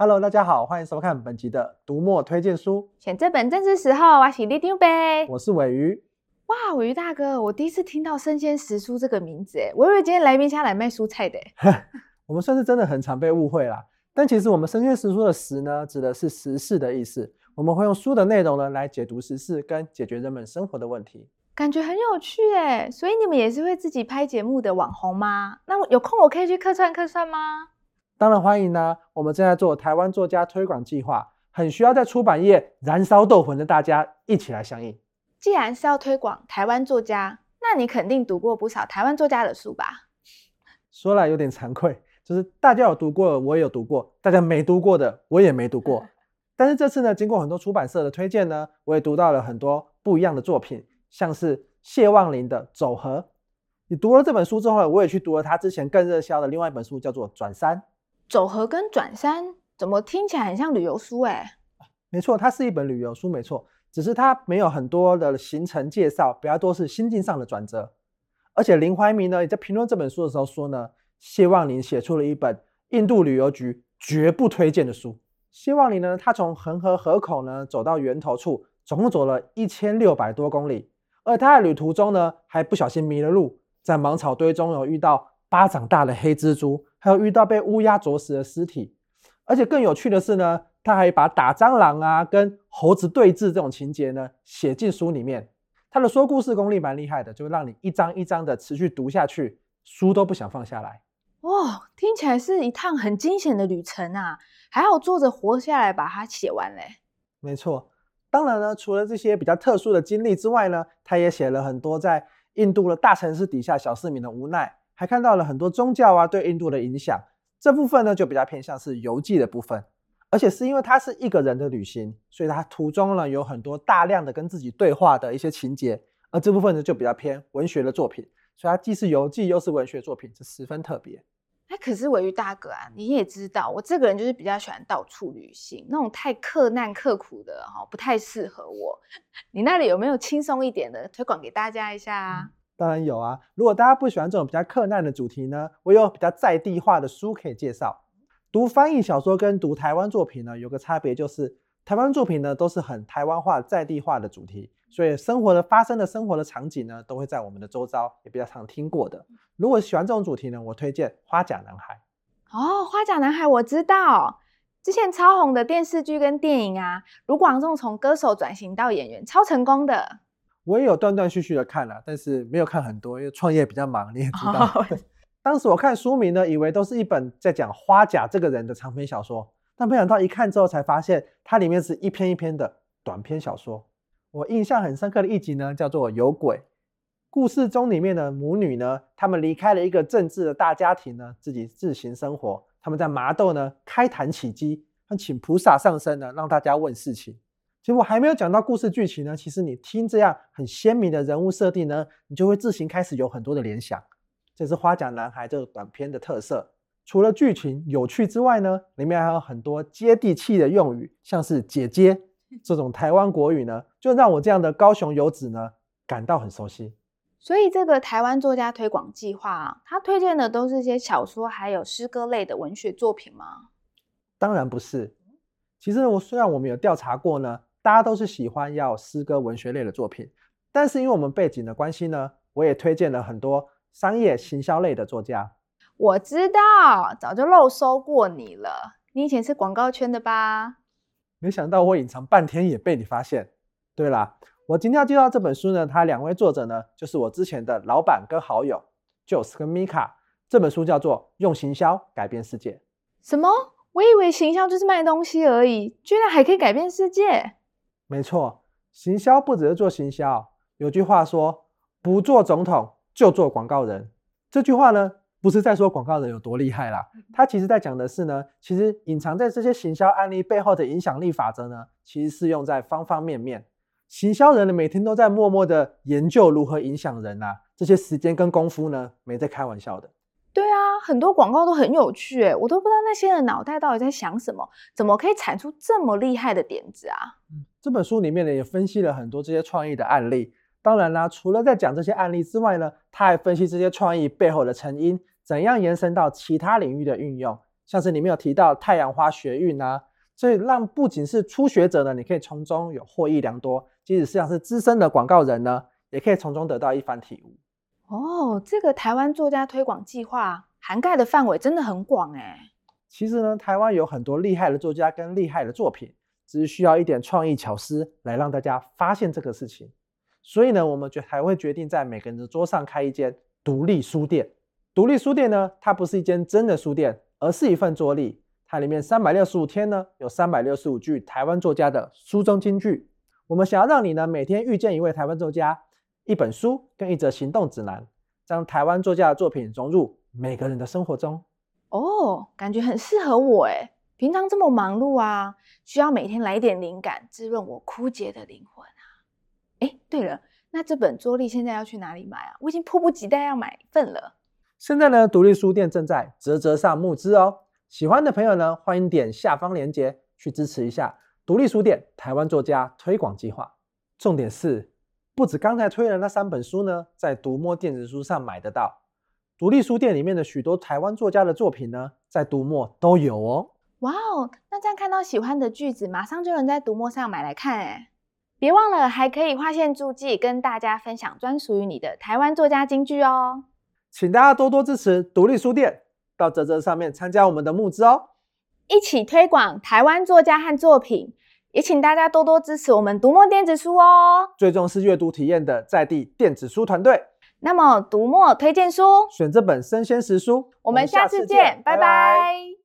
Hello，大家好，欢迎收看本集的读墨推荐书。选这本正是时候，我是里长伯。我是尾鱼。哇，尾鱼大哥，我第一次听到生鲜时书这个名字，诶，我以为今天来宾家来卖蔬菜的。我们算是真的很常被误会啦。但其实我们生鲜时书的时呢，指的是时事的意思。我们会用书的内容呢，来解读时事跟解决人们生活的问题。感觉很有趣诶，所以你们也是会自己拍节目的网红吗？那有空我可以去客串客串吗？当然欢迎呢、啊。我们正在做台湾作家推广计划，很需要在出版业燃烧斗魂的大家一起来响应。既然是要推广台湾作家，那你肯定读过不少台湾作家的书吧？说来有点惭愧，就是大家有读过的我也有读过，大家没读过的我也没读过。但是这次呢，经过很多出版社的推荐呢，我也读到了很多不一样的作品，像是谢望林的《走合》。你读了这本书之后呢，我也去读了他之前更热销的另外一本书，叫做《转山》。走河跟转山怎么听起来很像旅游书哎？没错，它是一本旅游书，没错。只是它没有很多的行程介绍，比较多是心境上的转折。而且林怀民呢也在评论这本书的时候说呢，谢旺霖写出了一本印度旅游局绝不推荐的书。谢旺霖呢，他从恒河河口呢走到源头处，总共走了一千六百多公里。而他在旅途中呢，还不小心迷了路，在芒草堆中有遇到巴掌大的黑蜘蛛，还有遇到被乌鸦啄死的尸体。而且更有趣的是呢。他还把打蟑螂啊、跟猴子对峙这种情节呢写进书里面。他的说故事功力蛮厉害的，就会让你一章一章的持续读下去，书都不想放下来。哇，听起来是一趟很惊险的旅程啊！还好作者活下来把它写完嘞。没错，当然呢，除了这些比较特殊的经历之外呢，他也写了很多在印度的大城市底下小市民的无奈，还看到了很多宗教啊对印度的影响。这部分呢就比较偏向是游记的部分。而且是因为他是一个人的旅行，所以他途中呢有很多大量的跟自己对话的一些情节，而这部分呢就比较偏文学的作品，所以它既是游记又是文学作品，是十分特别。哎，可是鮪鱼大哥啊，你也知道我这个人就是比较喜欢到处旅行，那种太克难刻苦的哈不太适合我。你那里有没有轻松一点的推广给大家一下啊？当然有啊，如果大家不喜欢这种比较克难的主题呢，我有比较在地化的书可以介绍。读翻译小说跟读台湾作品呢，有个差别就是，台湾作品呢都是很台湾化、在地化的主题，所以生活的发生的生活的场景呢，都会在我们的周遭，也比较常听过的。如果喜欢这种主题呢，我推荐《花甲男孩》。哦，《花甲男孩》我知道，之前超红的电视剧跟电影啊，卢广仲从歌手转型到演员，超成功的。我也有断断续续的看了，但是没有看很多，因为创业比较忙，你也知道。哦 当时我看书名呢，以为都是一本在讲花甲这个人的长篇小说，但没想到一看之后才发现，它里面是一篇一篇的短篇小说。我印象很深刻的一集呢，叫做《有鬼》。故事中里面的母女呢，他们离开了一个政治的大家庭呢，自己自行生活。他们在麻豆呢开坛起乩，请菩萨上身呢，让大家问事情。结果还没有讲到故事剧情呢，其实你听这样很鲜明的人物设定呢，你就会自行开始有很多的联想。这是《花甲男孩》这个短片的特色。除了剧情有趣之外呢，里面还有很多接地气的用语，像是“姐姐 ”这种台湾国语呢，就让我这样的高雄游子呢感到很熟悉。所以，这个台湾作家推广计划啊，他推荐的都是些小说还有诗歌类的文学作品吗？当然不是。其实我虽然我们有调查过呢，大家都是喜欢要诗歌文学类的作品，但是因为我们背景的关系呢，我也推荐了很多。商业行销类的作家，我知道，早就漏搜过你了。你以前是广告圈的吧？没想到我隐藏半天也被你发现。对啦，我今天要介绍这本书呢，它两位作者呢，就是我之前的老板跟好友，Joss 跟 Mika。这本书叫做《用行销改变世界》。什么？我以为行销就是卖东西而已，居然还可以改变世界？没错，行销不只是做行销。有句话说，不做总统。就做广告人，这句话呢，不是在说广告人有多厉害啦，他其实在讲的是呢，其实隐藏在这些行销案例背后的影响力法则呢，其实适用在方方面面。行销人呢，每天都在默默的研究如何影响人啊，这些时间跟功夫呢，没在开玩笑的。对啊，很多广告都很有趣诶，我都不知道那些人脑袋到底在想什么，怎么可以产出这么厉害的点子啊？嗯，这本书里面呢，也分析了很多这些创意的案例。当然啦，除了在讲这些案例之外呢，他还分析这些创意背后的成因，怎样延伸到其他领域的运用。像是里面有提到太阳花学运啊，所以让不仅是初学者呢，你可以从中有获益良多；即使是像是资深的广告人呢，也可以从中得到一番体悟。哦，这个台湾作家推广计划涵盖的范围真的很广哎。其实呢，台湾有很多厉害的作家跟厉害的作品，只是需要一点创意巧思来让大家发现这个事情。所以呢，我们决还会决定在每个人的桌上开一间独立书店。独立书店呢，它不是一间真的书店，而是一份桌历。它里面三百六十五天呢，有三百六十五句台湾作家的书中金句。我们想要让你呢，每天遇见一位台湾作家，一本书跟一则行动指南，将台湾作家的作品融入每个人的生活中。哦，感觉很适合我诶。平常这么忙碌啊，需要每天来一点灵感，滋润我枯竭的灵魂啊。哎，对了，那这本桌历现在要去哪里买啊？我已经迫不及待要买份了。现在呢，独立书店正在啧啧上募资哦。喜欢的朋友呢，欢迎点下方链接去支持一下独立书店台湾作家推广计划。重点是，不止刚才推的那三本书呢，在读墨电子书上买得到。独立书店里面的许多台湾作家的作品呢，在读墨都有哦。哇哦，那这样看到喜欢的句子，马上就能在读墨上买来看哎。别忘了，还可以划线注记，跟大家分享专属于你的台湾作家金句哦。请大家多多支持独立书店，到泽泽上面参加我们的募资哦，一起推广台湾作家和作品，也请大家多多支持我们读墨电子书哦。最重视阅读体验的在地电子书团队。那么读墨推荐书，选这本生鲜时书，我们下次见，拜拜。拜拜。